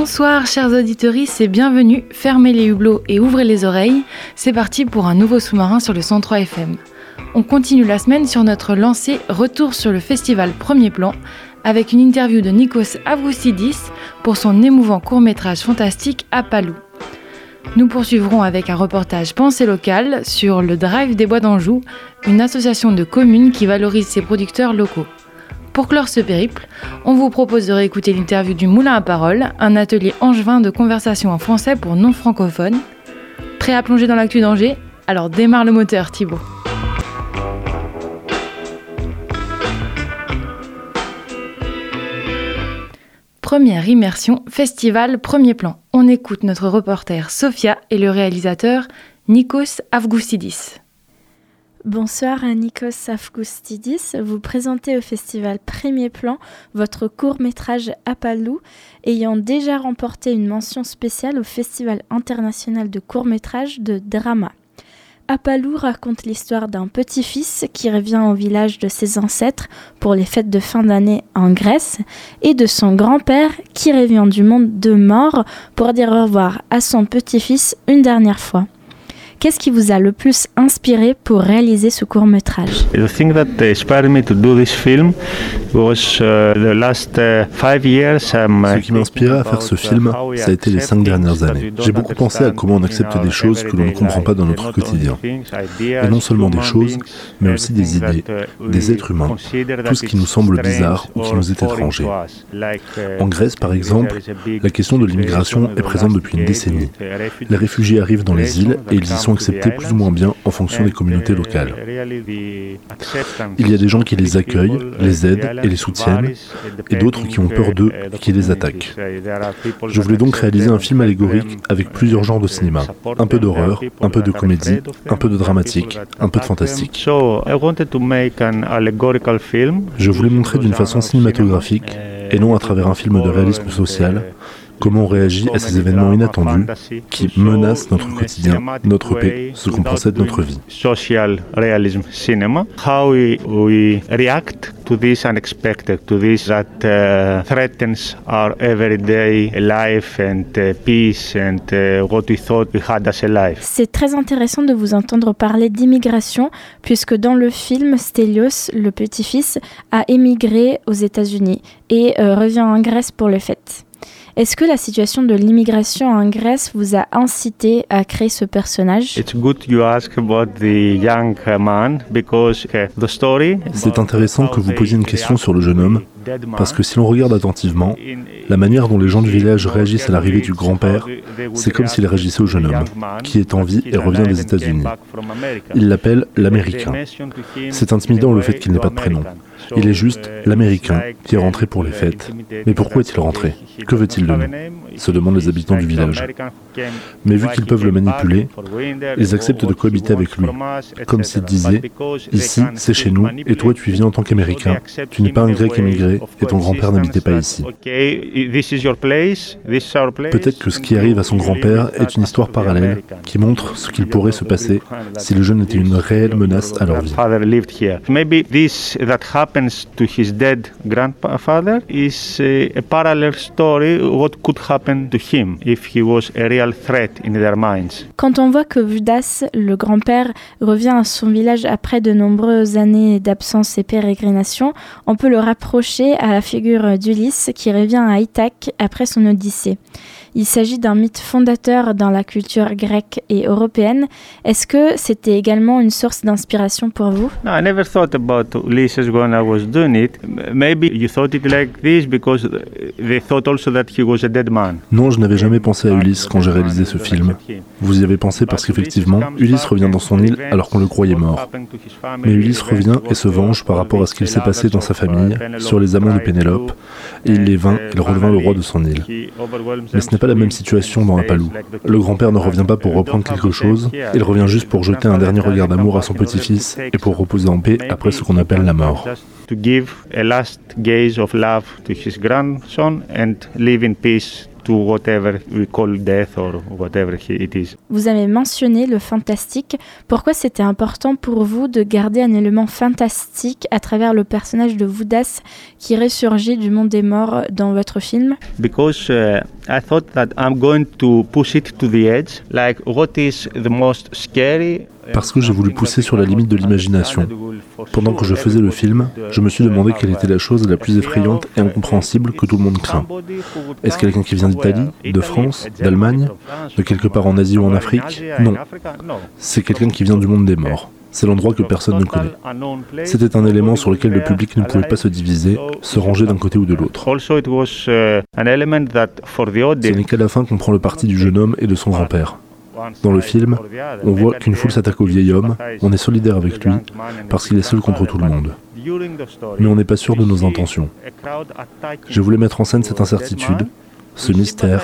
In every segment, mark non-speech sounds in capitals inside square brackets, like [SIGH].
Bonsoir chers auditeurs et bienvenue. Fermez les hublots et ouvrez les oreilles. C'est parti pour un nouveau sous-marin sur le 103 FM. On continue la semaine sur notre lancée Retour sur le festival Premier Plan avec une interview de Nikos Avroustidis pour son émouvant court-métrage fantastique Apalou. Nous poursuivrons avec un reportage Pensée locale sur le Drive des Bois d'Anjou, une association de communes qui valorise ses producteurs locaux. Pour clore ce périple, on vous propose de réécouter l'interview du Moulin à Parole, un atelier angevin de conversation en français pour non-francophones. Prêt à plonger dans l'actu d'Angers? Alors démarre le moteur Thibaut. Première immersion, festival, premier plan. On écoute notre reporter Sofia et le réalisateur Nikos Avgoustidis. Bonsoir à Nikos. Vous présentez au festival Premier Plan votre court-métrage Apalou, ayant déjà remporté une mention spéciale au Festival international de court-métrage de drama. Apalou raconte l'histoire d'un petit-fils qui revient au village de ses ancêtres pour les fêtes de fin d'année en Grèce et de son grand-père qui revient du monde de mort pour dire au revoir à son petit-fils une dernière fois. Qu'est-ce qui vous a le plus inspiré pour réaliser ce court métrage The thing that inspired me to do this film was uh, the last uh, five years. Ce qui m'a inspiré à faire ce film, ça a été les cinq dernières années. J'ai beaucoup pensé à comment on accepte des choses que l'on ne comprend pas dans notre quotidien. Et non seulement des choses, mais aussi des idées, des êtres humains, tout ce qui nous semble bizarre ou qui nous est étranger. En Grèce, par exemple, la question de l'immigration est présente depuis une décennie. Les réfugiés arrivent dans les îles et ils y sont acceptés plus ou moins bien en fonction des communautés locales. Il y a des gens qui les accueillent, les aident et les soutiennent, et d'autres qui ont peur d'eux et qui les attaquent. Je voulais donc réaliser un film allégorique avec plusieurs genres de cinéma, un peu d'horreur, un peu de comédie, un peu de dramatique, un peu de fantastique. Je voulais montrer d'une façon cinématographique, et non à travers un film de réalisme social, comment on réagit à ces événements inattendus qui menacent notre quotidien, notre paix, ce qu'on possède notre vie. Social realism cinema, how we, we react to this unexpected, to this that uh, threatens our everyday life and uh, peace and uh, what we thought we had as a life. C'est très intéressant de vous entendre parler d'immigration puisque dans le film Stelios, le petit-fils, a émigré aux États-Unis et euh, revient en Grèce pour le fête. Est-ce que la situation de l'immigration en Grèce vous a incité à créer ce personnage? C'est intéressant que vous posiez une question sur le jeune homme, parce que si l'on regarde attentivement, la manière dont les gens du village réagissent à l'arrivée du grand-père, c'est comme s'ils réagissaient au jeune homme, qui est en vie et revient des États-Unis. Ils l'appellent l'Américain. C'est intimidant le fait qu'il n'ait pas de prénom. Il est juste l'Américain qui est rentré pour les fêtes. Mais pourquoi est-il rentré? Que veut-il de nous? Se demandent les habitants du village. Mais vu qu'ils peuvent le manipuler, ils acceptent de cohabiter avec lui, comme s'ils disaient Ici, c'est chez nous, et toi, tu viens en tant qu'Américain. Tu n'es pas un grec émigré, et ton grand-père n'habitait pas ici. Peut-être que ce qui arrive à son grand-père est une histoire parallèle qui montre ce qu'il pourrait se passer si le jeune était une réelle menace à leur vie. Happens to his dead grandfather is a parallel story what could happen to him if he was a real threat in their minds. Quand on voit que Vudas, le grand-père, revient à son village après de nombreuses années d'absence et pérégrination, on peut le rapprocher à la figure d'Ulysse qui revient à Ithaque après son Odyssée. Il s'agit d'un mythe fondateur dans la culture grecque et européenne. Est-ce que c'était également une source d'inspiration pour vous? No, I never thought about Ulysses going Non, je n'avais jamais pensé à Ulysse quand j'ai réalisé ce film. Vous y avez pensé parce qu'effectivement, Ulysse revient dans son île alors qu'on le croyait mort. Mais Ulysse revient et se venge par rapport à ce qu'il s'est passé dans sa famille, sur les amants de Pénélope, et il les vainc, il redevint le roi de son île. Mais ce n'est pas la même situation dans Apalou. Le grand-père ne revient pas pour reprendre quelque chose, il revient juste pour jeter un dernier regard d'amour à son petit-fils et pour reposer en paix après ce qu'on appelle la mort. To give a last gaze of love to his grandson and live in peace to whatever we call death or whatever it is. Vous avez mentionné le fantastique. Pourquoi c'était important pour vous de garder un élément fantastique à travers le personnage de Voudas qui ressurgit du monde des morts dans votre film? Because uh, I thought that I'm going to push it to the edge. Like what is the most scary parce que j'ai voulu pousser sur la limite de l'imagination. Pendant que je faisais le film, je me suis demandé quelle était la chose la plus effrayante et incompréhensible que tout le monde craint. Est-ce quelqu'un qui vient d'Italie, de France, d'Allemagne, de quelque part en Asie ou en Afrique? Non. C'est quelqu'un qui vient du monde des morts. C'est l'endroit que personne ne connaît. C'était un élément sur lequel le public ne pouvait pas se diviser, se ranger d'un côté ou de l'autre. Ce n'est qu'à la fin qu'on prend le parti du jeune homme et de son grand-père. Dans le film, on voit qu'une foule s'attaque au vieil homme, on est solidaire avec lui, parce qu'il est seul contre tout le monde. Mais on n'est pas sûr de nos intentions. Je voulais mettre en scène cette incertitude, ce mystère,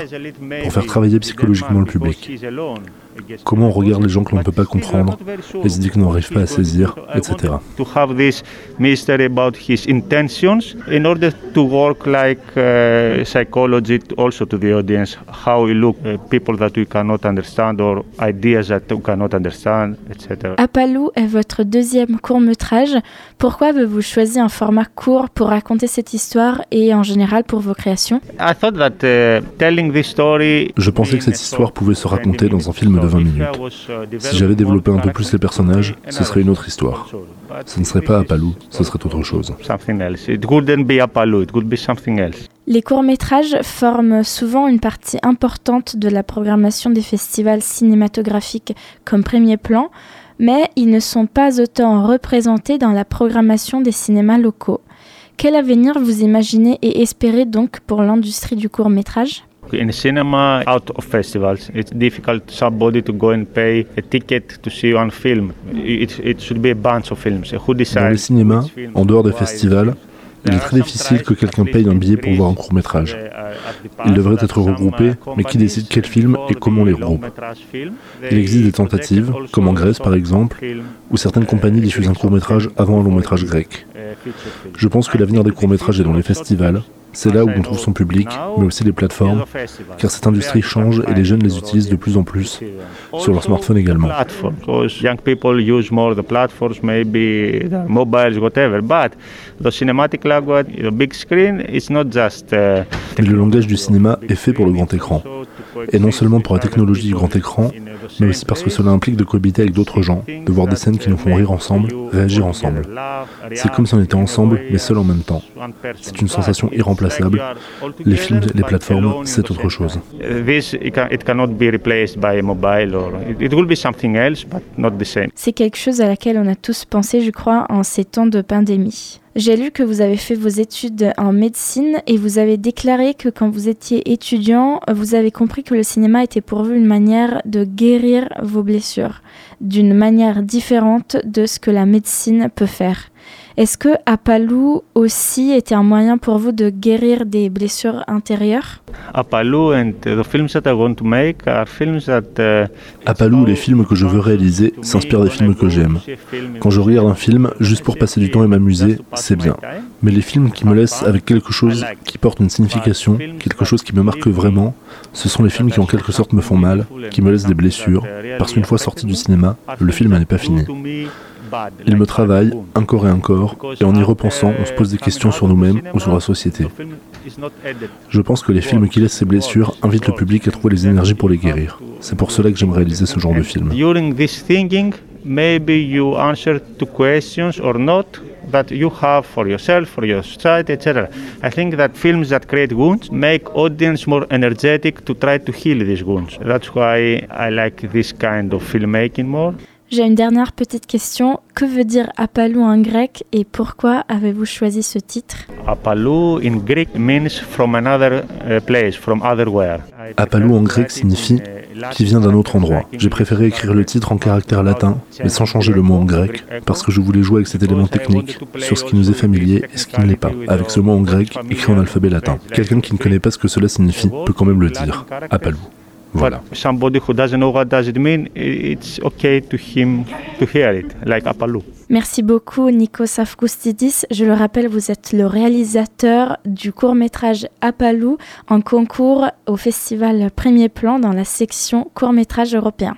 pour faire travailler psychologiquement le public. Comment on regarde les gens que l'on ne peut pas comprendre, les idées que l'on n'arrive pas à saisir, etc. To have this mystery about his intentions in order to work like uh, psychology also to the audience, how we look, uh, people that we cannot understand or ideas that we cannot understand, etc. Apalou est votre deuxième court métrage. Pourquoi avez-vous choisi un format court pour raconter cette histoire et en général pour vos créations? I thought that uh, telling this story Je pensais que cette histoire pouvait se raconter dans un film de 20 minutes. Si j'avais développé un peu plus les personnages, ce serait une autre histoire. Ce ne serait pas Apalou, ce serait autre chose. Les courts-métrages forment souvent une partie importante de la programmation des festivals cinématographiques comme premier plan, mais ils ne sont pas autant représentés dans la programmation des cinémas locaux. Quel avenir vous imaginez et espérez donc pour l'industrie du court-métrage? In cinema, out of festivals, it's difficult somebody to go and pay a ticket to see one film. It, it should be a bunch of films. Who decides Dans les cinémas, en dehors des festivals, il est très difficile que quelqu'un paye un billet pour voir un court métrage. Ils devraient être regroupés, mais qui décide quel film et comment les regroupe Il existe des tentatives, comme en Grèce par exemple, où certaines compagnies diffusent un court métrage avant un long métrage grec. Je pense que l'avenir des courts métrages est dans les festivals, c'est là où on trouve son public, mais aussi les plateformes, car cette industrie change et les jeunes les utilisent de plus en plus, sur leur smartphone également. Mobiles, the cinematic language, the big screen, is not just. Mais le langage du cinéma est fait pour le grand écran, et non seulement pour la technologie du grand écran, mais aussi parce que cela implique de cohabiter avec d'autres gens, de voir des scènes qui nous font rire ensemble, réagir ensemble. C'est comme si on était ensemble, mais seul en même temps. C'est une sensation irremplaçable. Les films, les plateformes, c'est autre chose. C'est quelque chose à laquelle on a tous pensé, je crois, en ces temps de pandémie. J'ai lu que vous avez fait vos études en médecine et vous avez déclaré que quand vous étiez étudiant, vous avez compris que le cinéma était pour vous une manière de guérir vos blessures, d'une manière différente de ce que la médecine peut faire. Est-ce que Apalou aussi était un moyen pour vous de guérir des blessures intérieures? Apalou uh, Apalou, les films que je veux réaliser s'inspirent des films que j'aime. Quand je regarde un film juste pour passer du temps et m'amuser, c'est bien. Mais les films qui me laissent avec quelque chose qui porte une signification, quelque chose qui me marque vraiment, ce sont les films qui en quelque sorte me font mal, qui me laissent des blessures, parce qu'une fois sorti du cinéma, le film n'est pas fini. Il me travaille encore et encore, et en y repensant, on se pose des questions sur nous-mêmes ou sur la société. Je pense que les films qui laissent ces blessures invitent le public à trouver les énergies pour les guérir. C'est pour cela que j'aime réaliser ce genre de film. maybe you answer to questions or not that you have for yourself, for your society, etc. I think that films that create wounds make audience more energetic to try to heal these wounds. That's why I like this kind of filmmaking more. J'ai une dernière petite question. Que veut dire Apalou en grec et pourquoi avez-vous choisi ce titre? Apalou in Greek means from another uh, place, from otherwhere. Apalou en grec signifie qui vient d'un autre endroit. J'ai préféré écrire le titre en caractère latin, mais sans changer le mot en grec, parce que je voulais jouer avec cet élément technique sur ce qui nous est familier et ce qui ne l'est pas, avec ce mot en grec écrit en alphabet latin. Quelqu'un qui ne connaît pas ce que cela signifie peut quand même le dire. Apalou. Voilà. somebody who doesn't know what does it mean, it's okay to him to hear it, like Apalou. Merci beaucoup Nikos Afkoustidis. Je le rappelle, vous êtes le réalisateur du court-métrage Apalou en concours au festival Premier Plan dans la section court-métrage européen.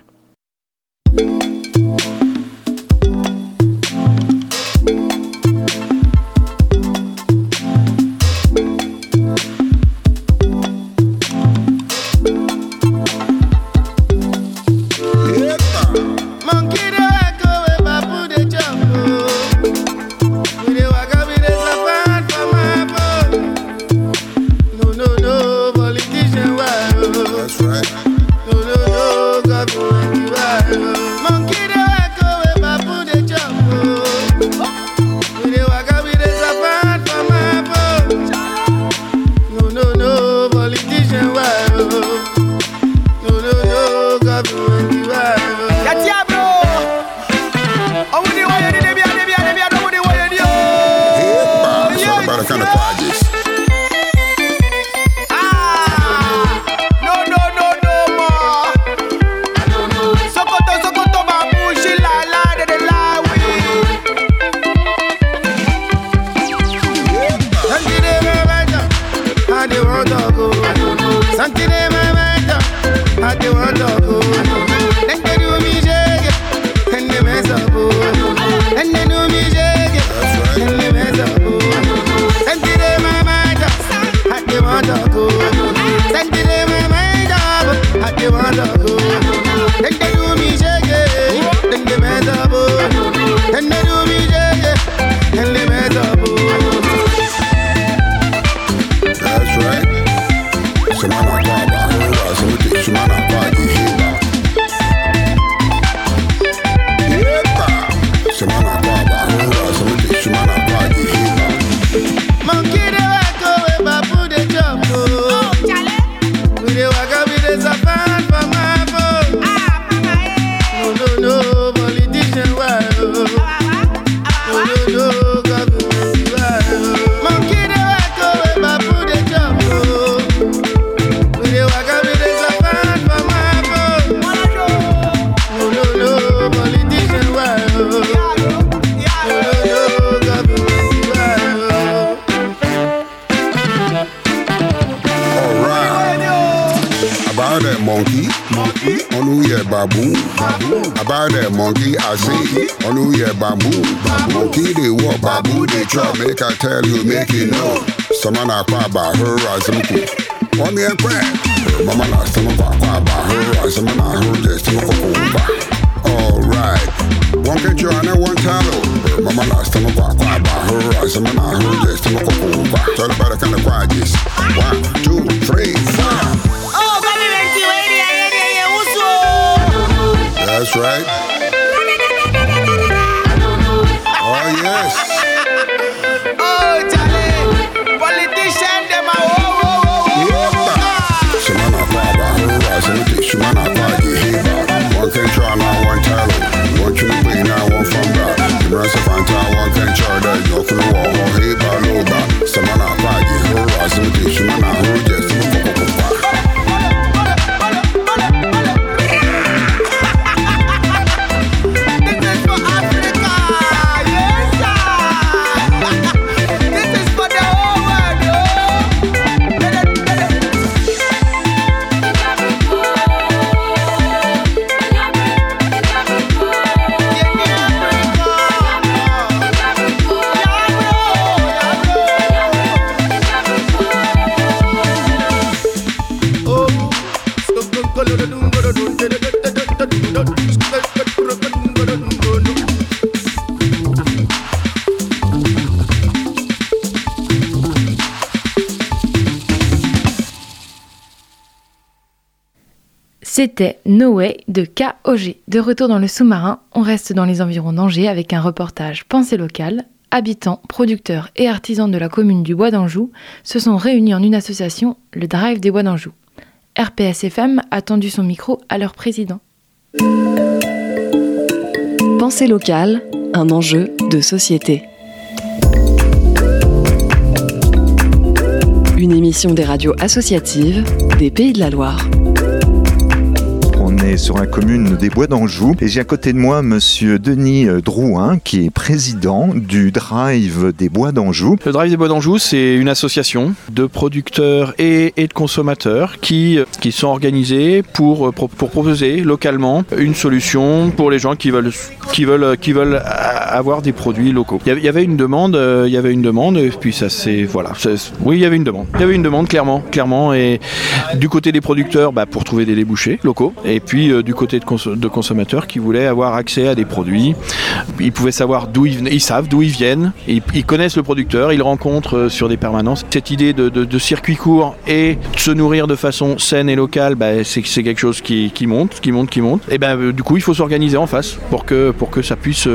kind of monkey, monkey. onu ye y est. About that monkey, I say, onu ye y est. Monkey they walk, babou they try. Make I tell you, make you know. Someone I cry by her as I'm cool. Me and crack. Mama last time cry by her as I'm not her. Just I'm a cocoa. Alright. One can join and one tallow. Mama last time I cry, cry by her as I'm not her. Just I'm a cocoa. Tell about the kind of quiet this. One, two, three, four. That's right. Oh yes. Shumana Pagi Hiba One control, not one talent One trip, not one from that The rest of Fanta, one control That no clue, one Hiba, no that Samana Pagi, who was in C'était No Way de KOG. De retour dans le sous-marin, on reste dans les environs d'Angers avec un reportage Pensée locale. Habitants, producteurs et artisans de la commune du Bois d'Anjou se sont réunis en une association, le Drive des Bois d'Anjou. RPSFM a tendu son micro à leur président. Pensée locale, un enjeu de société. Une émission des radios associatives des Pays de la Loire sur la commune des Bois d'Anjou et j'ai à côté de moi monsieur Denis euh, Drouin qui est président du Drive des Bois d'Anjou. Le Drive des Bois d'Anjou, c'est une association de producteurs et, de consommateurs qui, euh, qui sont organisés pour, euh, pour, proposer localement une solution pour les gens qui veulent, qui veulent, qui veulent avoir des produits locaux. Il y avait une demande, il y avait une demande et puis ça c'est voilà. Oui, il y avait une demande. Il y avait une demande clairement, clairement et du côté des producteurs, bah, pour trouver des débouchés locaux et puis euh, du côté de, consommateurs qui voulaient avoir accès à des produits. Ils pouvaient savoir d'où ils, savent d'où ils viennent, ils, connaissent le producteur, ils rencontrent euh, sur des permanences. Cette idée de, circuit court et de se nourrir de façon saine et locale, bah, c'est quelque chose qui, monte, qui monte, qui monte. Et ben euh, du coup, il faut s'organiser en face pour que, pour que ça puisse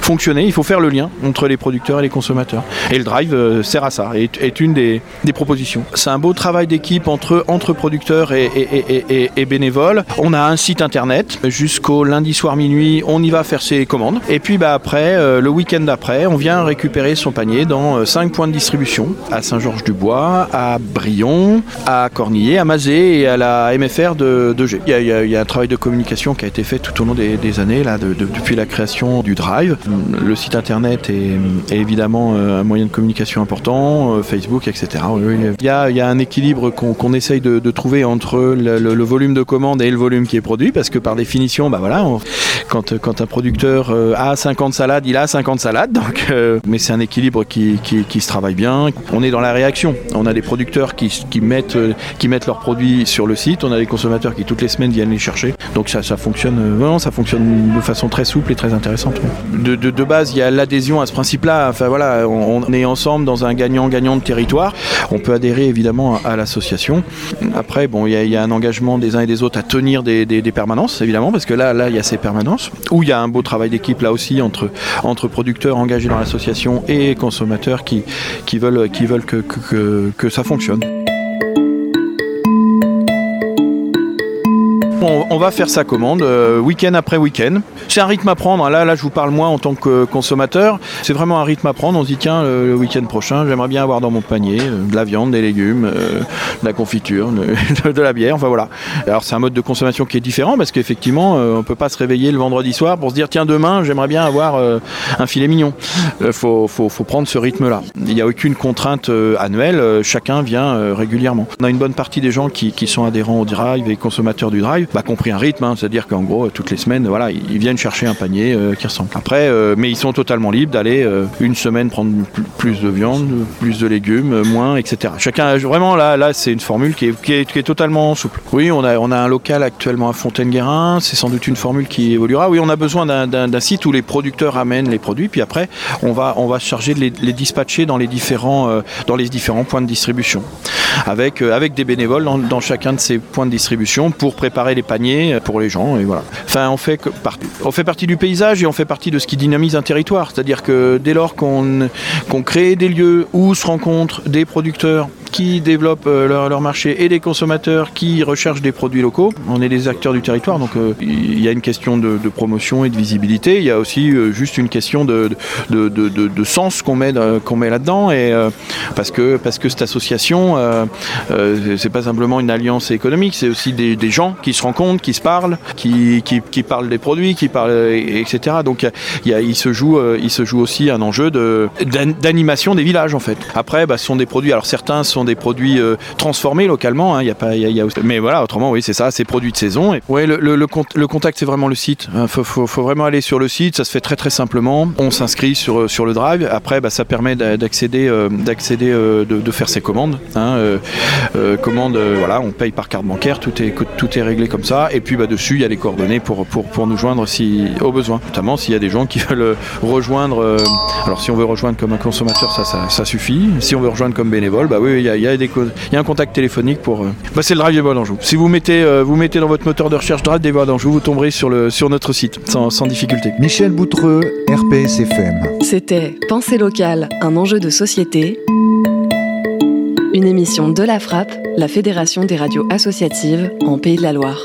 fonctionner. Il faut faire le lien entre les producteurs et les consommateurs. Et le drive sert à ça, est, est une des, propositions. C'est un beau travail d'équipe entre, entre producteurs et, et, bénévoles. On a un site internet. Jusqu'au lundi soir minuit, on y va faire ses commandes. Et puis bah, après, euh, le week-end d'après, on vient récupérer son panier dans 5 euh, points de distribution à Saint-Georges-du-Bois, à Brion, à Cornillé, à Mazé et à la MFR de, de G. Il y, a, un travail de communication qui a été fait tout au long des, années, là, depuis la création du Drive. Le site internet est, évidemment euh, un moyen de communication important, Facebook, etc. Il y a, un équilibre qu'on essaye de, trouver entre le, le volume de commandes et le volume qui est produit parce que par définition, bah voilà, quand, un producteur euh, a 50 salades, il a 50 salades. Donc, euh, mais c'est un équilibre qui, se travaille bien. On est dans la réaction. On a des producteurs qui, qui mettent, euh, qui mettent leurs produits sur le site. On a des consommateurs qui toutes les semaines viennent les chercher. Donc ça, fonctionne vraiment, ça fonctionne de façon très souple et très intéressante. De, base, il y a l'adhésion à ce principe-là. Enfin voilà, on, est ensemble dans un gagnant-gagnant de territoire. On peut adhérer évidemment à, l'association. Après, bon, il y, a, un engagement des uns et des autres à tenir des, des permanences, évidemment, parce que là, là, il y a ces permanences, où il y a un beau travail d'équipe là aussi entre, entre producteurs engagés dans l'association et consommateurs qui, veulent, qui veulent que ça fonctionne. On, va faire sa commande euh, week-end après week-end. C'est un rythme à prendre. Là, là, je vous parle moi en tant que consommateur. C'est vraiment un rythme à prendre. On se dit tiens, le, week-end prochain, j'aimerais bien avoir dans mon panier euh, de la viande, des légumes, euh, de la confiture, de, [LAUGHS] la bière. Enfin voilà. Alors c'est un mode de consommation qui est différent parce qu'effectivement, on peut pas se réveiller le vendredi soir pour se dire tiens demain, j'aimerais bien avoir un filet mignon. faut, faut, prendre ce rythme-là. Il n'y a aucune contrainte annuelle. chacun vient régulièrement. On a une bonne partie des gens qui sont adhérents au drive et consommateurs du drive compris un rythme, hein. c'est-à-dire qu'en gros, toutes les semaines, voilà, ils viennent chercher un panier euh, qui ressemble. Après, euh, mais ils sont totalement libres d'aller euh, une semaine prendre plus de viande, plus de légumes, moins, etc. Chacun, vraiment, là, là c'est une formule qui est, qui est, totalement souple. Oui, on a, on a un local actuellement à Fontaine-Guérin, c'est sans doute une formule qui évoluera. Oui, on a besoin d'un site où les producteurs amènent les produits, puis après, on va, on va se charger de les, dispatcher dans les, différents, dans les différents points de distribution, avec, avec des bénévoles dans, dans chacun de ces points de distribution pour préparer les paniers pour les gens et voilà. On fait, partie du paysage et on fait partie de ce qui dynamise un territoire. C'est-à-dire que dès lors qu'on crée des lieux où se rencontrent des producteurs qui développent euh, leur, marché et des consommateurs qui recherchent des produits locaux. On est des acteurs du territoire, donc euh, il y a une question de, promotion et de visibilité. Il y a aussi euh, juste une question de, de, sens qu'on met, qu'on met là-dedans. Et parce que parce que cette association, c'est pas simplement une alliance économique, c'est aussi des, gens qui se rencontrent, qui se parlent, qui, qui, parlent des produits, qui parlent, etc. Donc il se joue il se joue aussi un enjeu d'animation des villages en fait. Après, bah, ce sont des produits. Alors certains sont des produits euh, transformés localement. Hein, y a pas, y a, Mais voilà, autrement, oui, c'est ça, c'est produits de saison. Et, ouais, le, le, le, contact, c'est vraiment le site. Il hein, faut, vraiment aller sur le site. Ça se fait très très simplement. On s'inscrit sur, sur le drive. Après, bah, ça permet d'accéder, euh, d'accéder, euh, de, faire ses commandes. Hein, commandes, voilà, on paye par carte bancaire. Tout est, tout est réglé comme ça. Et puis bah, dessus, il y a les coordonnées pour, pour, pour nous joindre si, au besoin. Notamment s'il y a des gens qui veulent rejoindre. alors si on veut rejoindre comme un consommateur, ça, ça, ça, suffit. Si on veut rejoindre comme bénévole, bah oui, il y y a, y, a y a un contact téléphonique pour. Bah, c'est le Drive des Bois d'Anjou. Si vous mettez, vous mettez dans votre moteur de recherche Drive des Bois d'Anjou, vous tomberez sur, le, sur notre site sans, sans difficulté. Michel Boutreux, RPSFM. C'était Pensée locale, un enjeu de société. Une émission de la Frappe, la Fédération des radios associatives en Pays de la Loire.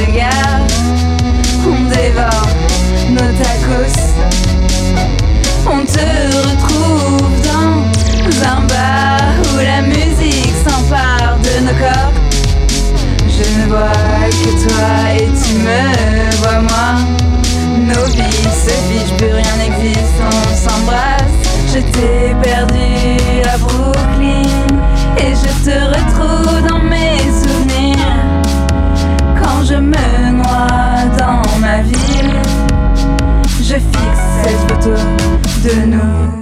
de nous.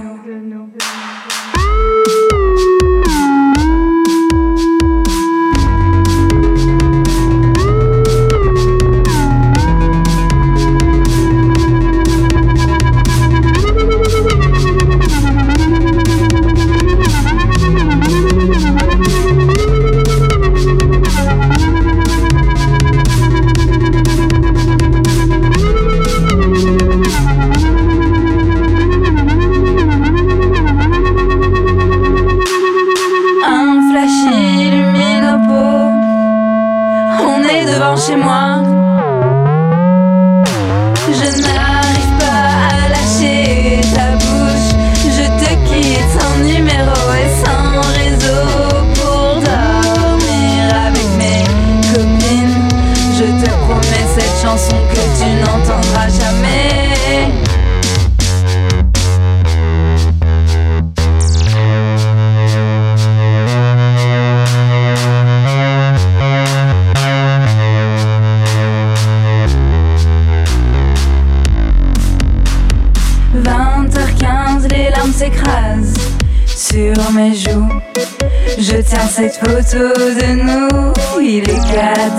chez moi.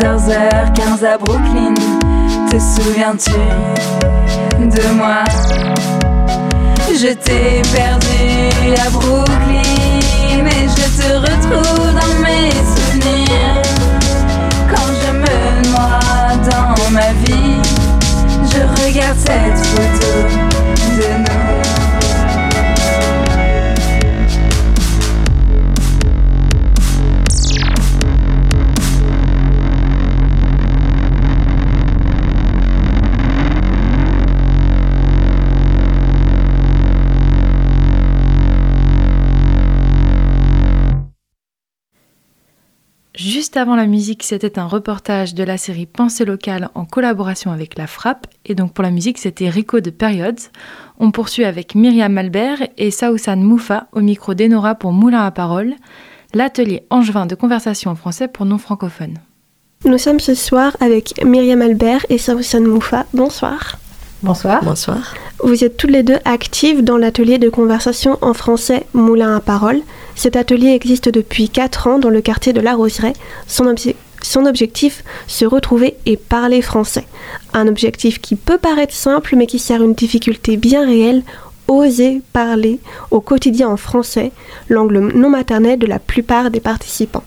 14h15 à Brooklyn. Te souviens-tu de moi? Je t'ai perdu à Brooklyn et je te retrouve dans mes souvenirs. Quand je me noie dans ma vie, je regarde cette photo avant la musique, c'était un reportage de la série Pensée locale en collaboration avec La Frappe. Et donc pour la musique, c'était Rico de Periods. On poursuit avec Myriam Albert et Saousan Moufa au micro d'Enora pour Moulin à parole, l'atelier angevin de conversation en français pour non-francophones. Nous sommes ce soir avec Myriam Albert et Saousan Moufa. Bonsoir. Bonsoir. Bonsoir. Vous êtes toutes les deux actives dans l'atelier de conversation en français Moulin à parole. Cet atelier existe depuis 4 ans dans le quartier de La Roseraie. Son, objectif, se retrouver et parler français. Un objectif qui peut paraître simple mais qui sert une difficulté bien réelle, oser parler au quotidien en français, l'angle non maternel de la plupart des participants.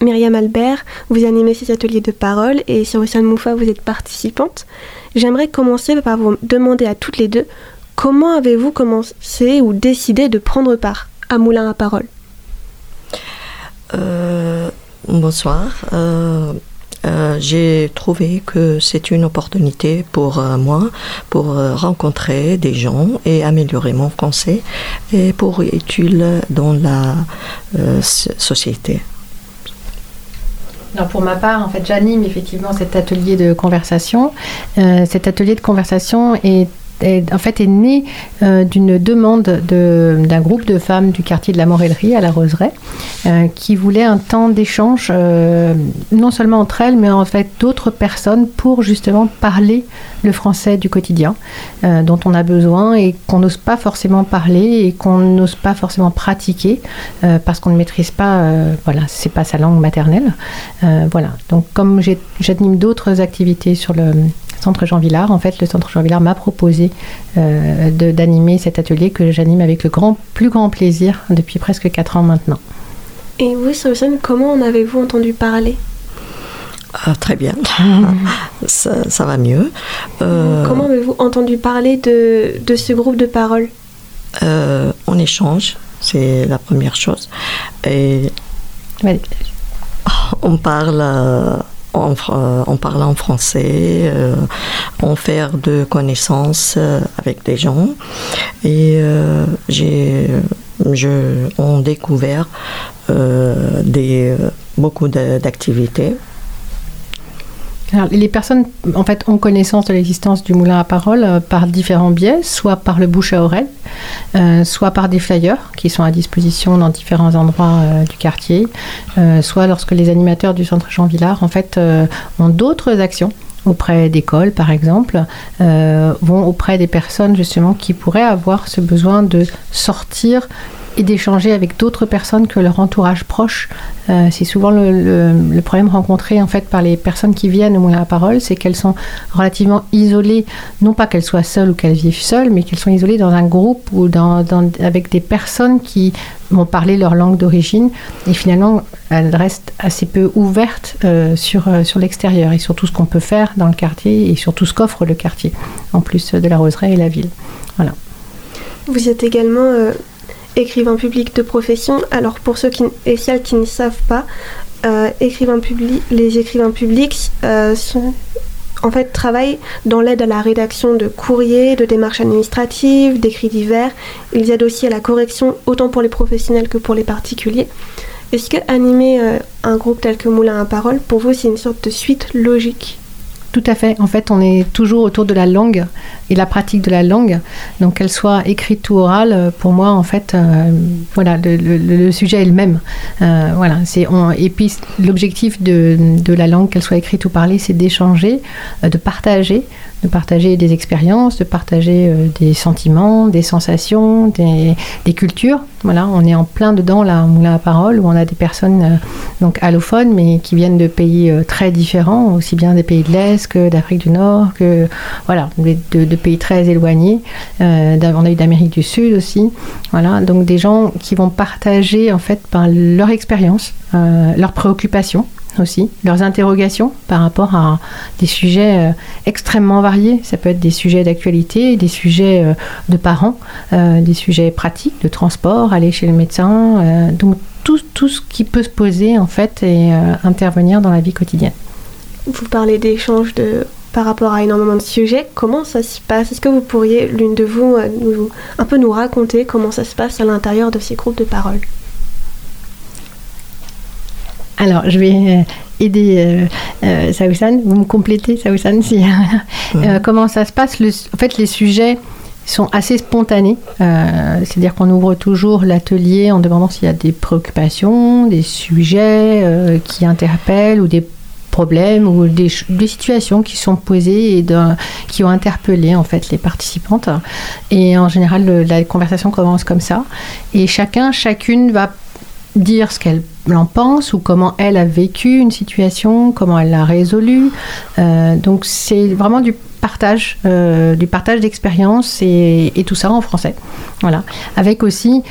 Myriam Albert, vous animez ces ateliers de parole et sur Océane Moufa, vous êtes participante. J'aimerais commencer par vous demander à toutes les deux comment avez-vous commencé ou décidé de prendre part? À Moulin à parole euh, Bonsoir. Euh, euh, j'ai trouvé que c'est une opportunité pour moi pour rencontrer des gens et améliorer mon français et pour utile dans la société. pour ma part, en fait, j'anime effectivement cet atelier de conversation. cet atelier de conversation est en fait est né euh, d'une demande d'un groupe de femmes du quartier de la Morellerie à la Roseraie euh, qui voulaient un temps d'échange euh, non seulement entre elles mais en fait d'autres personnes pour justement parler le français du quotidien dont on a besoin et qu'on n'ose pas forcément parler et qu'on n'ose pas forcément pratiquer parce qu'on ne maîtrise pas voilà c'est pas sa langue maternelle. Voilà. Donc comme j'anime d'autres activités sur le Centre Jean Villard. En fait, le Centre Jean Villard m'a proposé euh, d'animer cet atelier que j'anime avec le grand, plus grand plaisir depuis presque 4 ans maintenant. Et vous, Saucene, comment en avez-vous entendu parler? Ah, Très bien, [LAUGHS] ça, va mieux. Euh, comment avez-vous entendu parler de, de, ce groupe de parole? Euh, On échange, c'est la première chose. Et on parle en, parlant français, euh, en faire de connaissances euh, avec des gens. Et euh, j'ai je, on découvert beaucoup d'activités les personnes, en fait, ont connaissance de l'existence du moulin à parole euh, par différents biais, soit par le bouche à oreille, euh, soit par des flyers qui sont à disposition dans différents endroits euh, du quartier, soit lorsque les animateurs du centre Jean Villard, en fait, ont d'autres actions auprès d'écoles, par exemple, vont auprès des personnes justement qui pourraient avoir ce besoin de sortir d'échanger avec d'autres personnes que leur entourage proche. Euh, c'est souvent le, problème rencontré en fait par les personnes qui viennent au Moulin à Parole, c'est qu'elles sont relativement isolées, non pas qu'elles soient seules ou qu'elles vivent seules, mais qu'elles sont isolées dans un groupe ou dans, avec des personnes qui vont parler leur langue d'origine et finalement elles restent assez peu ouvertes euh, sur, euh, sur l'extérieur et sur tout ce qu'on peut faire dans le quartier et sur tout ce qu'offre le quartier, en plus de la roseraie et la ville. Voilà. Vous êtes également écrivain public de profession. Alors pour ceux qui, et celles qui ne savent pas, euh, public, les écrivains publics euh, sont, en fait travaillent dans l'aide à la rédaction de courriers, de démarches administratives, d'écrits divers. Ils aident aussi à la correction autant pour les professionnels que pour les particuliers. Est-ce que animer euh, un groupe tel que Moulin à Parole, pour vous, c'est une sorte de suite logique? Tout à fait. En fait, on est toujours autour de la langue et la pratique de la langue. Donc, qu'elle soit écrite ou orale, euh, pour moi, en fait, euh, voilà, le, sujet est le même. Euh, voilà, et puis l'objectif de, la langue, qu'elle soit écrite ou parlée, c'est d'échanger, de partager, de partager des expériences, de partager euh, des sentiments, des sensations, des, cultures. Voilà, on est en plein dedans là, Moulin à Parole, où on a des personnes euh, donc allophones, mais qui viennent de pays euh, très différents, aussi bien des pays de l'Est que d'Afrique du Nord, que voilà, de, pays très éloignés. on a d'Amérique du Sud aussi. Voilà, donc des gens qui vont partager en fait par leur expérience, leurs préoccupations aussi, leurs interrogations par rapport à des sujets euh, extrêmement variés. Ça peut être des sujets d'actualité, des sujets euh, de parents, euh, des sujets pratiques, de transport, aller chez le médecin, donc tout, tout, ce qui peut se poser en fait et intervenir dans la vie quotidienne. Vous parlez d'échanges de par rapport à énormément de sujets. Comment ça se passe? Est-ce que vous pourriez, l'une de vous, nous, un peu nous raconter comment ça se passe à l'intérieur de ces groupes de parole? Alors, je vais euh, aider euh, euh vous me complétez Saousan, si, [LAUGHS] euh, comment ça se passe? En fait, les sujets sont assez spontanés, c'est-à-dire qu'on ouvre toujours l'atelier en demandant s'il y a des préoccupations, des sujets qui interpellent ou des problèmes ou des, situations qui sont posées et qui ont interpellé en fait les participantes. Et en général, la conversation commence comme ça. Et chacun, chacune va dire ce qu'elle en pense ou comment elle a vécu une situation, comment elle l'a résolue. donc c'est vraiment du partage, du partage d'expérience et, tout ça en français. Voilà. Avec aussi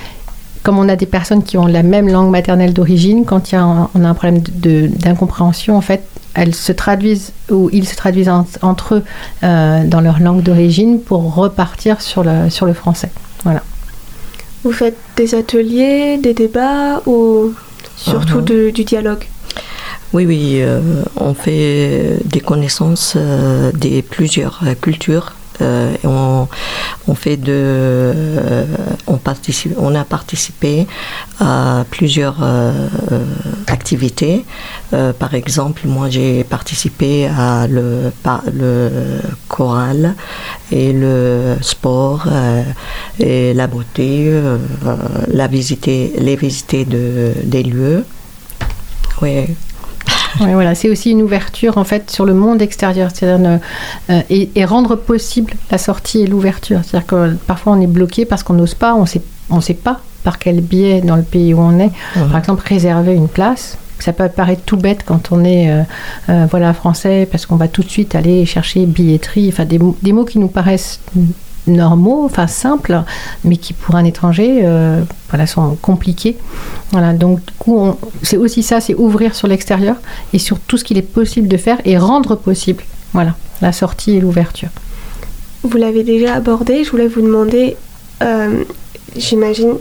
comme on a des personnes qui ont la même langue maternelle d'origine, quand y a on a un problème d'incompréhension, en fait, elles se traduisent ou ils se traduisent entre eux euh, dans leur langue d'origine pour repartir sur le, sur le français. Voilà. Vous faites des ateliers, des débats ou surtout uh-huh. du dialogue oui, oui, euh, on fait des connaissances euh, des plusieurs cultures euh, on, fait de, euh, on a participé à plusieurs euh, activités. par exemple, moi j'ai participé à le, le choral et le sport et la beauté, la visiter, les visiter de, des lieux. Oui, voilà, c'est aussi une ouverture en fait sur le monde extérieur, c'est-à-dire euh, et, rendre possible la sortie et l'ouverture. C'est-à-dire que parfois on est bloqué parce qu'on n'ose pas, on sait, on sait pas par quel biais dans le pays où on est. Par exemple, réserver une place. Ça peut paraître tout bête quand on est euh, euh, voilà français parce qu'on va tout de suite aller chercher billetterie, enfin des, des mots qui nous paraissent normaux, enfin simples, mais qui pour un étranger euh, voilà, sont compliqués. Voilà, donc du coup, c'est aussi ça, c'est ouvrir sur l'extérieur et sur tout ce qu'il est possible de faire et rendre possible voilà, la sortie et l'ouverture. Vous l'avez déjà abordé, je voulais vous demander, euh, j'imagine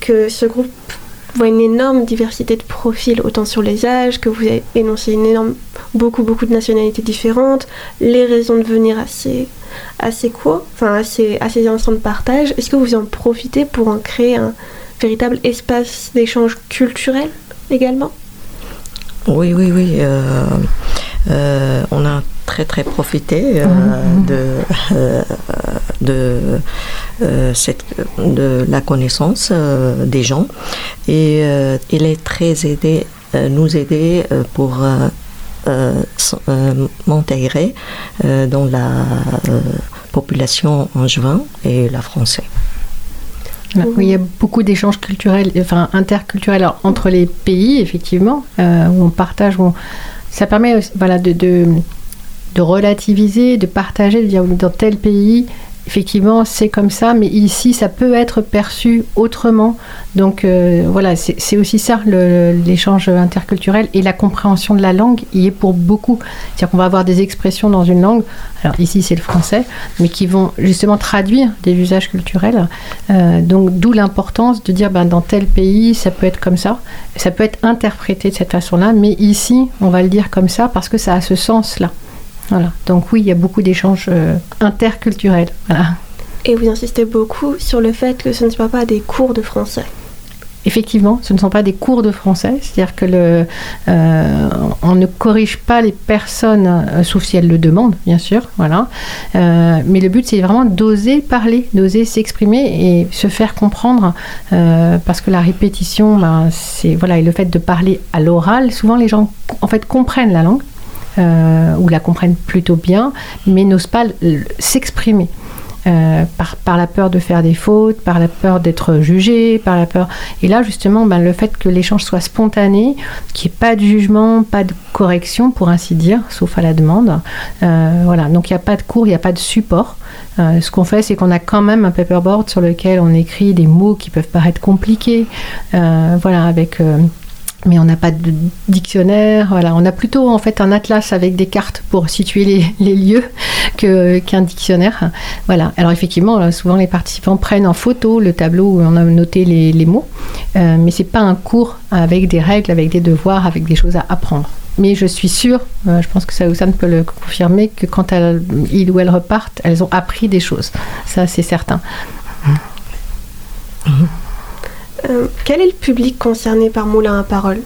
que ce groupe voit une énorme diversité de profils, autant sur les âges, que vous énoncé une énorme, beaucoup, beaucoup de nationalités différentes, les raisons de venir assez assez court, enfin assez, assez instants de partage. Est-ce que vous en profitez pour en créer un véritable espace d'échange culturel également? Oui, oui, oui. Euh, euh, on a très très profité euh, mhm. de, de, cette, de la connaissance des gens et il est très aidé, nous aider pour m'intégrer dans la population en juin et la française. Il y a beaucoup d'échanges culturels, enfin interculturels entre les pays, effectivement, où on partage. Où Ça permet voilà, de, de, de, relativiser, de partager, de dire dans tel pays, effectivement, c'est comme ça, mais ici, ça peut être perçu autrement. Donc euh, voilà, c'est aussi ça, l'échange interculturel et la compréhension de la langue y est pour beaucoup. C'est-à-dire qu'on va avoir des expressions dans une langue, alors ici c'est le français, mais qui vont justement traduire des usages culturels. Euh, donc d'où l'importance de dire, ben, dans tel pays, ça peut être comme ça, ça peut être interprété de cette façon-là, mais ici, on va le dire comme ça parce que ça a ce sens-là. Voilà. Donc oui, il y a beaucoup d'échanges euh, interculturels. Et vous insistez beaucoup sur le fait que ce ne soit pas des cours de français. Effectivement, ce ne sont pas des cours de français, c'est-à-dire que le, euh, on ne corrige pas les personnes, euh, sauf si elles le demandent, bien sûr, voilà. mais le but, c'est vraiment d'oser parler, d'oser s'exprimer et se faire comprendre, parce que la répétition, ben, c'est voilà, et le fait de parler à l'oral, souvent les gens en fait comprennent la langue, euh, ou la comprennent plutôt bien, mais n'osent pas s'exprimer. Euh, par, la peur de faire des fautes, par la peur d'être jugé, par la peur. Et là, justement, ben, le fait que l'échange soit spontané, qu'il n'y ait pas de jugement, pas de correction, pour ainsi dire, sauf à la demande. Euh, voilà, donc il n'y a pas de cours, il n'y a pas de support. ce qu'on fait, c'est qu'on a quand même un paperboard sur lequel on écrit des mots qui peuvent paraître compliqués, voilà, avec mais on n'a pas de dictionnaire. Voilà, on a plutôt en fait un atlas avec des cartes pour situer les, [LAUGHS] lieux qu'un dictionnaire. Voilà. Alors effectivement, souvent les participants prennent en photo le tableau où on a noté les, mots, euh, mais c'est pas un cours avec des règles, avec des devoirs, avec des choses à apprendre. Mais je suis sûre, euh, je pense que ça ne peut le confirmer, que quand elles, ils ou elles repartent, elles ont appris des choses. Ça, c'est certain. Euh, quel est le public concerné par Moulin à Parole?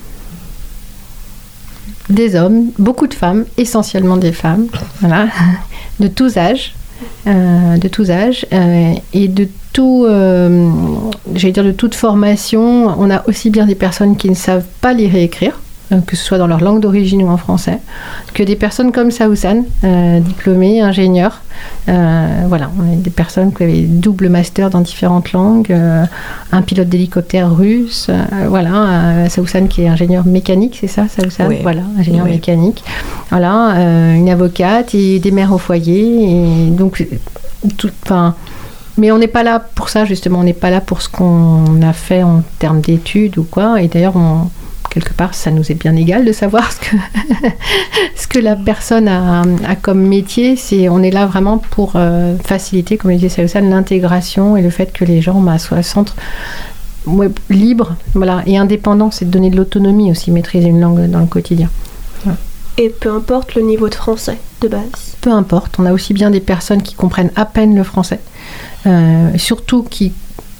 Des hommes, beaucoup de femmes, essentiellement des femmes, [LAUGHS] de tous âges, euh, de tous âges euh, et de tout, j'allais dire de toute formation. On a aussi bien des personnes qui ne savent pas lire et écrire, que ce soit dans leur langue d'origine ou en français, que des personnes comme Saousan, euh, diplômés, ingénieurs. Euh, voilà, on est des personnes qui avaient double master dans différentes langues, un pilote d'hélicoptère russe, voilà, Saousan qui est ingénieur mécanique, c'est ça, Saousan Voilà, ingénieur mécanique. Voilà, une avocate et des mères au foyer. Et donc, tout, enfin. Mais on n'est pas là pour ça, justement. On n'est pas là pour ce qu'on a fait en termes d'études ou quoi. Et d'ailleurs, on, quelque part, ça nous est bien égal de savoir ce que, [LAUGHS] ce que la personne a, comme métier. C'est, on est là vraiment pour euh, faciliter, comme le disait Saousan, l'intégration et le fait que les gens bah, soient centre libre voilà, et indépendant. C'est de donner de l'autonomie aussi, maîtriser une langue dans le quotidien. Et peu importe le niveau de français de base. Peu importe. On a aussi bien des personnes qui comprennent à peine le français, euh, surtout qui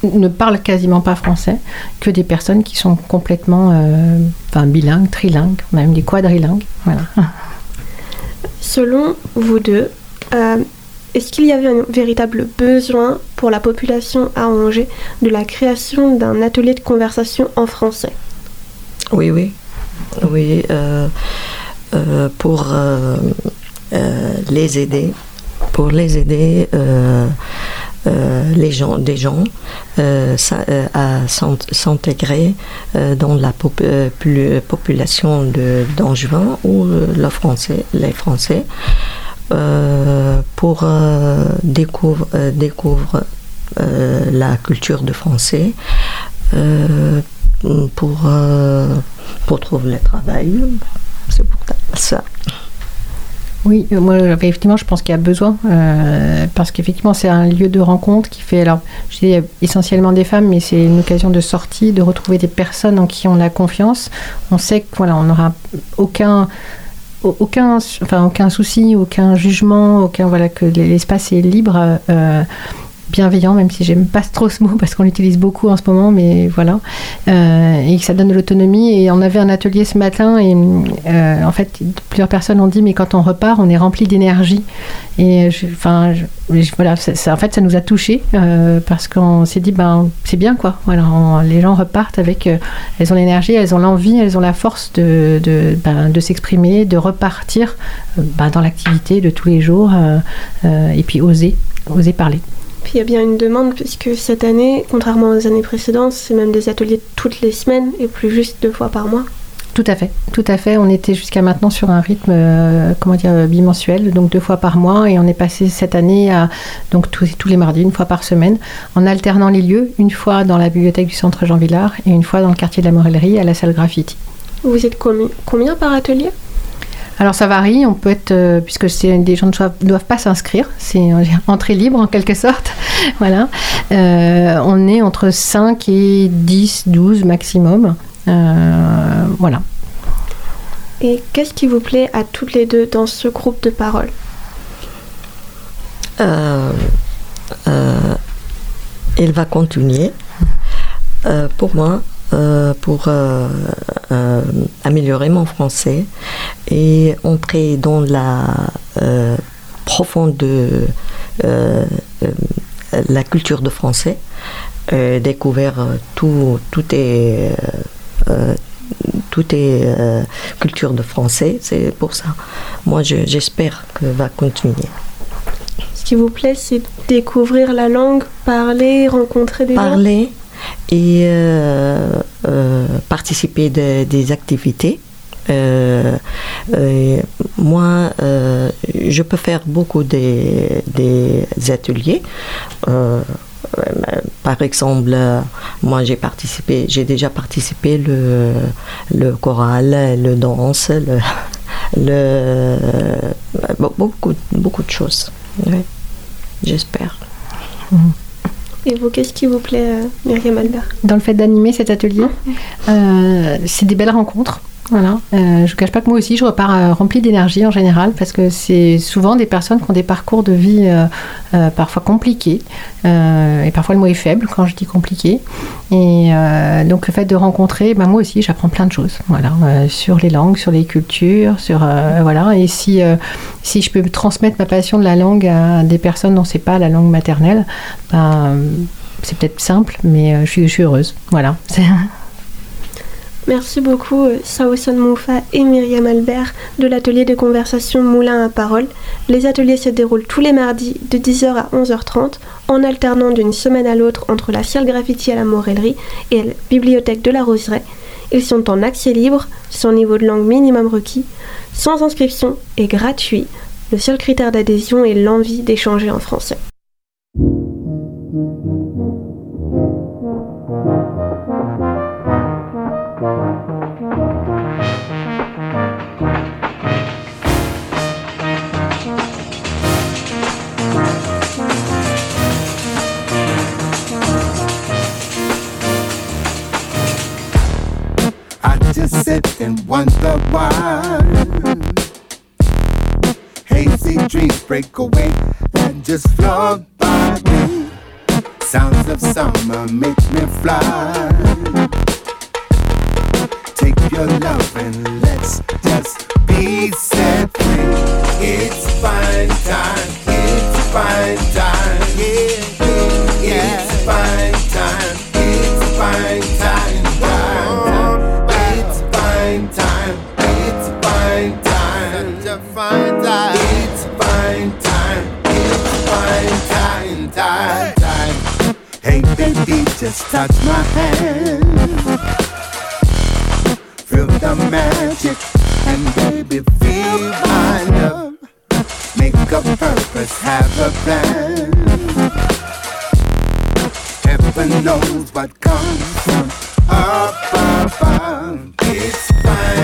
ne parlent quasiment pas français que des personnes qui sont complètement euh, enfin, bilingues, trilingues, même des quadrilingues. Voilà. Selon vous deux, euh, est-ce qu'il y avait un véritable besoin pour la population à Angers de la création d'un atelier de conversation en français? Oui, oui. Oui, euh, pour les aider, pour les aider euh, les gens, des gens euh, euh, à s'intégrer dans la population d'Angevin ou le français, les Français pour découvrir, découvre, la culture de français pour, pour trouver le travail. C'est pour ça. Oui, euh, moi, effectivement, je pense qu'il y a besoin, euh, parce qu'effectivement, c'est un lieu de rencontre qui fait, alors, je dis essentiellement des femmes, mais c'est une occasion de sortie, de retrouver des personnes en qui on a confiance. On sait qu'on voilà, n'aura aucun aucun, enfin, aucun souci, aucun jugement, aucun voilà que l'espace est libre. Euh, bienveillant, même si j'aime pas trop ce mot parce qu'on l'utilise beaucoup en ce moment, mais voilà, euh, et que ça donne de l'autonomie. Et on avait un atelier ce matin et euh, en fait, plusieurs personnes ont dit mais quand on repart, on est rempli d'énergie. Et enfin, voilà, ça, en fait, ça nous a touchés euh, parce qu'on s'est dit ben c'est bien quoi. Voilà, les gens repartent avec, elles ont l'énergie, elles ont l'envie, elles ont la force de de, ben, s'exprimer, de repartir ben, dans l'activité de tous les jours et puis oser, oser parler. Puis il y a bien une demande, puisque cette année, contrairement aux années précédentes, c'est même des ateliers toutes les semaines et plus juste deux fois par mois. Tout à fait, tout à fait. On était jusqu'à maintenant sur un rythme, euh, comment dire, bimensuel, donc deux fois par mois, et on est passé cette année à donc tous, tous les mardis, une fois par semaine, en alternant les lieux, une fois dans la bibliothèque du centre Jean Villard et une fois dans le quartier de la Morellerie à la salle Graffiti. Vous êtes combien par atelier? Alors ça varie, on peut être, euh, puisque des gens ne doivent, pas s'inscrire, c'est [LAUGHS] entrée libre en quelque sorte. [LAUGHS] voilà. Euh, on est entre 5 et 10, 12 maximum. Euh, voilà. Et qu'est-ce qui vous plaît à toutes les deux dans ce groupe de parole? Il va continuer. pour moi, euh, pour euh, euh, améliorer mon français et entrer dans la profonde de la culture de français, découvrir tout, tout est tout est culture de français, c'est pour ça. Moi, j'espère que va continuer. Ce qui vous plaît, c'est découvrir la langue, parler, rencontrer des parler, et euh, euh, participer des activités. Euh, moi, je peux faire beaucoup des, ateliers. par exemple, moi j'ai participé, j'ai déjà participé le, le choral, le danse, le, beaucoup, beaucoup de choses. J'espère. Mhm. Et vous, qu'est-ce qui vous plaît, euh, Myriam Albert? Dans le fait d'animer cet atelier, euh, c'est des belles rencontres. Voilà. Euh, je ne cache pas que moi aussi, je repars euh, remplie d'énergie en général, parce que c'est souvent des personnes qui ont des parcours de vie euh, parfois compliqués, et parfois le mot est faible quand je dis compliqué. Et donc le fait de rencontrer, ben, moi aussi, j'apprends plein de choses, voilà, sur les langues, sur les cultures, sur voilà. Et si si je peux transmettre ma passion de la langue à des personnes dont c'est pas la langue maternelle, ben, c'est peut-être simple, mais je suis, je suis heureuse. Voilà. [LAUGHS] Merci beaucoup euh, Saosan Moufa et Myriam Albert de l'atelier de conversation Moulin à parole. Les ateliers se déroulent tous les mardis de 10h à 11h30 en alternant d'une semaine à l'autre entre la Ciel Graffiti à la Morellerie et la Bibliothèque de la Roseraie. Ils sont en accès libre, sans niveau de langue minimum requis, sans inscription et gratuit. Le seul critère d'adhésion est l'envie d'échanger en français. Sit and wonder why. Hazy dreams break away and just float by me. Sounds of summer make me fly. Take your love and let's just be set free. It's fine time, it's fine time, yeah, just touch my hand. Feel the magic, and baby, feel my love. Make a purpose, have a plan. Heaven knows what comes from up above. It's fine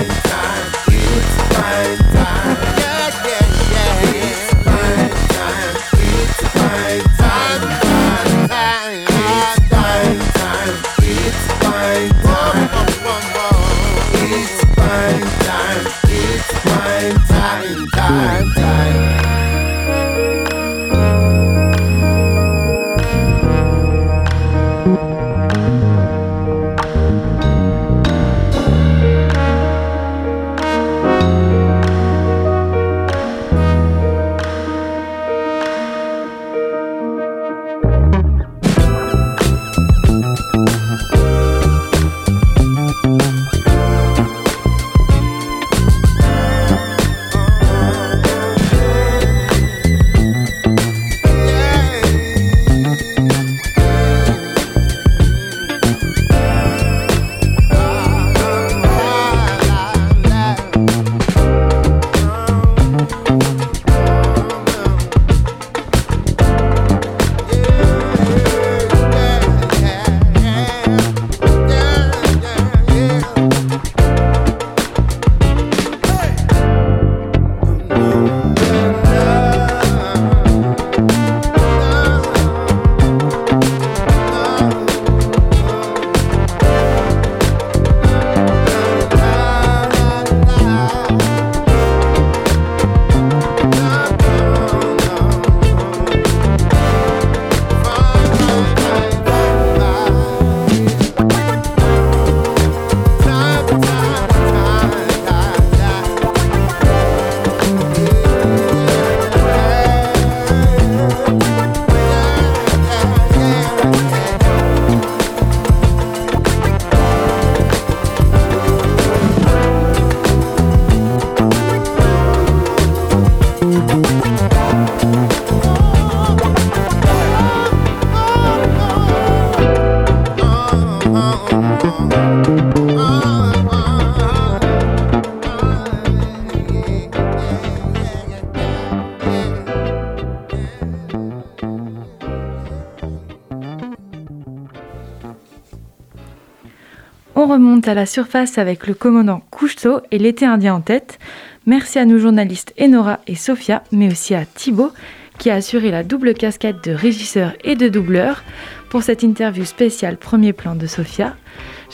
à la surface avec le commandant Cousteau et l'été indien en tête. Merci à nos journalistes Enora et Sophia, mais aussi à Thibaut qui a assuré la double casquette de régisseur et de doubleur pour cette interview spéciale premier plan de Sophia.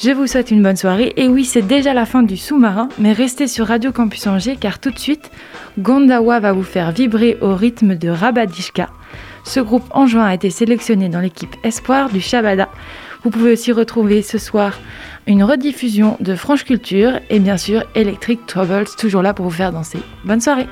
Je vous souhaite une bonne soirée et oui, c'est déjà la fin du sous-marin, mais restez sur Radio Campus Angers car tout de suite, Gondawa va vous faire vibrer au rythme de Rabadishka. Ce groupe en juin a été sélectionné dans l'équipe Espoir du Shabada. Vous pouvez aussi retrouver ce soir une rediffusion de Franche Culture et bien sûr Electric Troubles, toujours là pour vous faire danser. Bonne soirée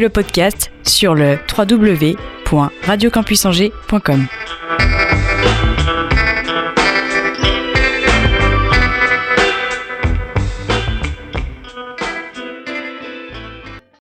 le podcast sur le www.radiocampusangers.com.